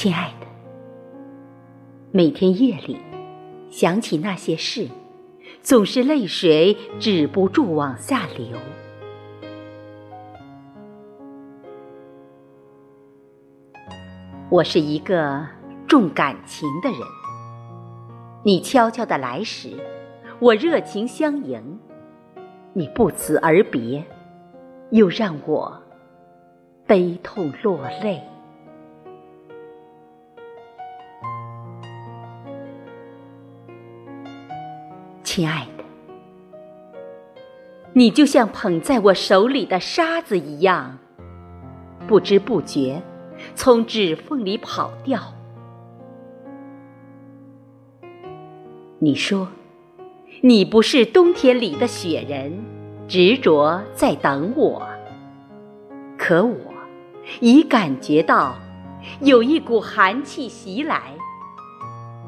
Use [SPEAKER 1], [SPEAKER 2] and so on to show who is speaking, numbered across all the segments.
[SPEAKER 1] 亲爱的，每天夜里想起那些事，总是泪水止不住往下流。我是一个重感情的人，你悄悄的来时，我热情相迎；你不辞而别，又让我悲痛落泪。亲爱的，你就像捧在我手里的沙子一样，不知不觉。从指缝里跑掉。你说，你不是冬天里的雪人，执着在等我。可我已感觉到有一股寒气袭来，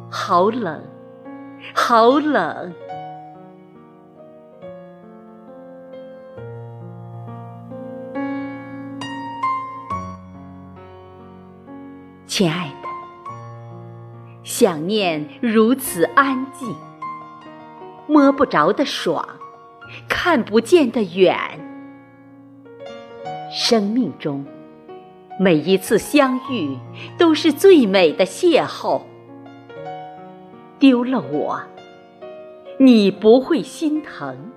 [SPEAKER 1] 好冷，好冷。亲爱的，想念如此安静，摸不着的爽，看不见的远。生命中每一次相遇都是最美的邂逅。丢了我，你不会心疼，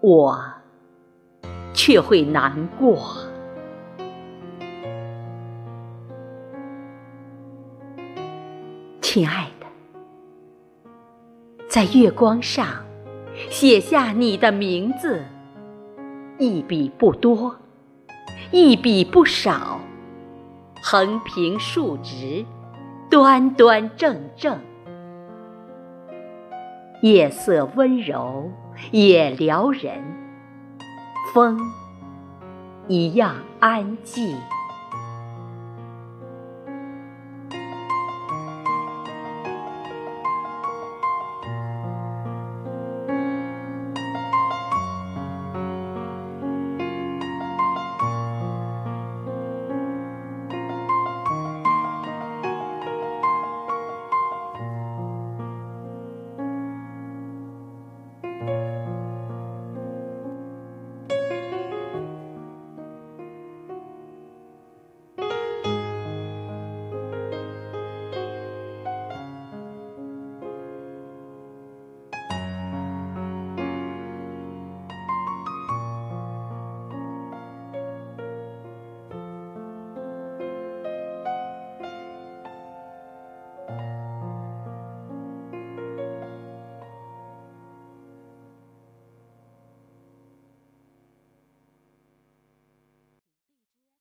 [SPEAKER 1] 我却会难过。亲爱的，在月光上写下你的名字，一笔不多，一笔不少，横平竖直，端端正正。夜色温柔也撩人，风一样安静。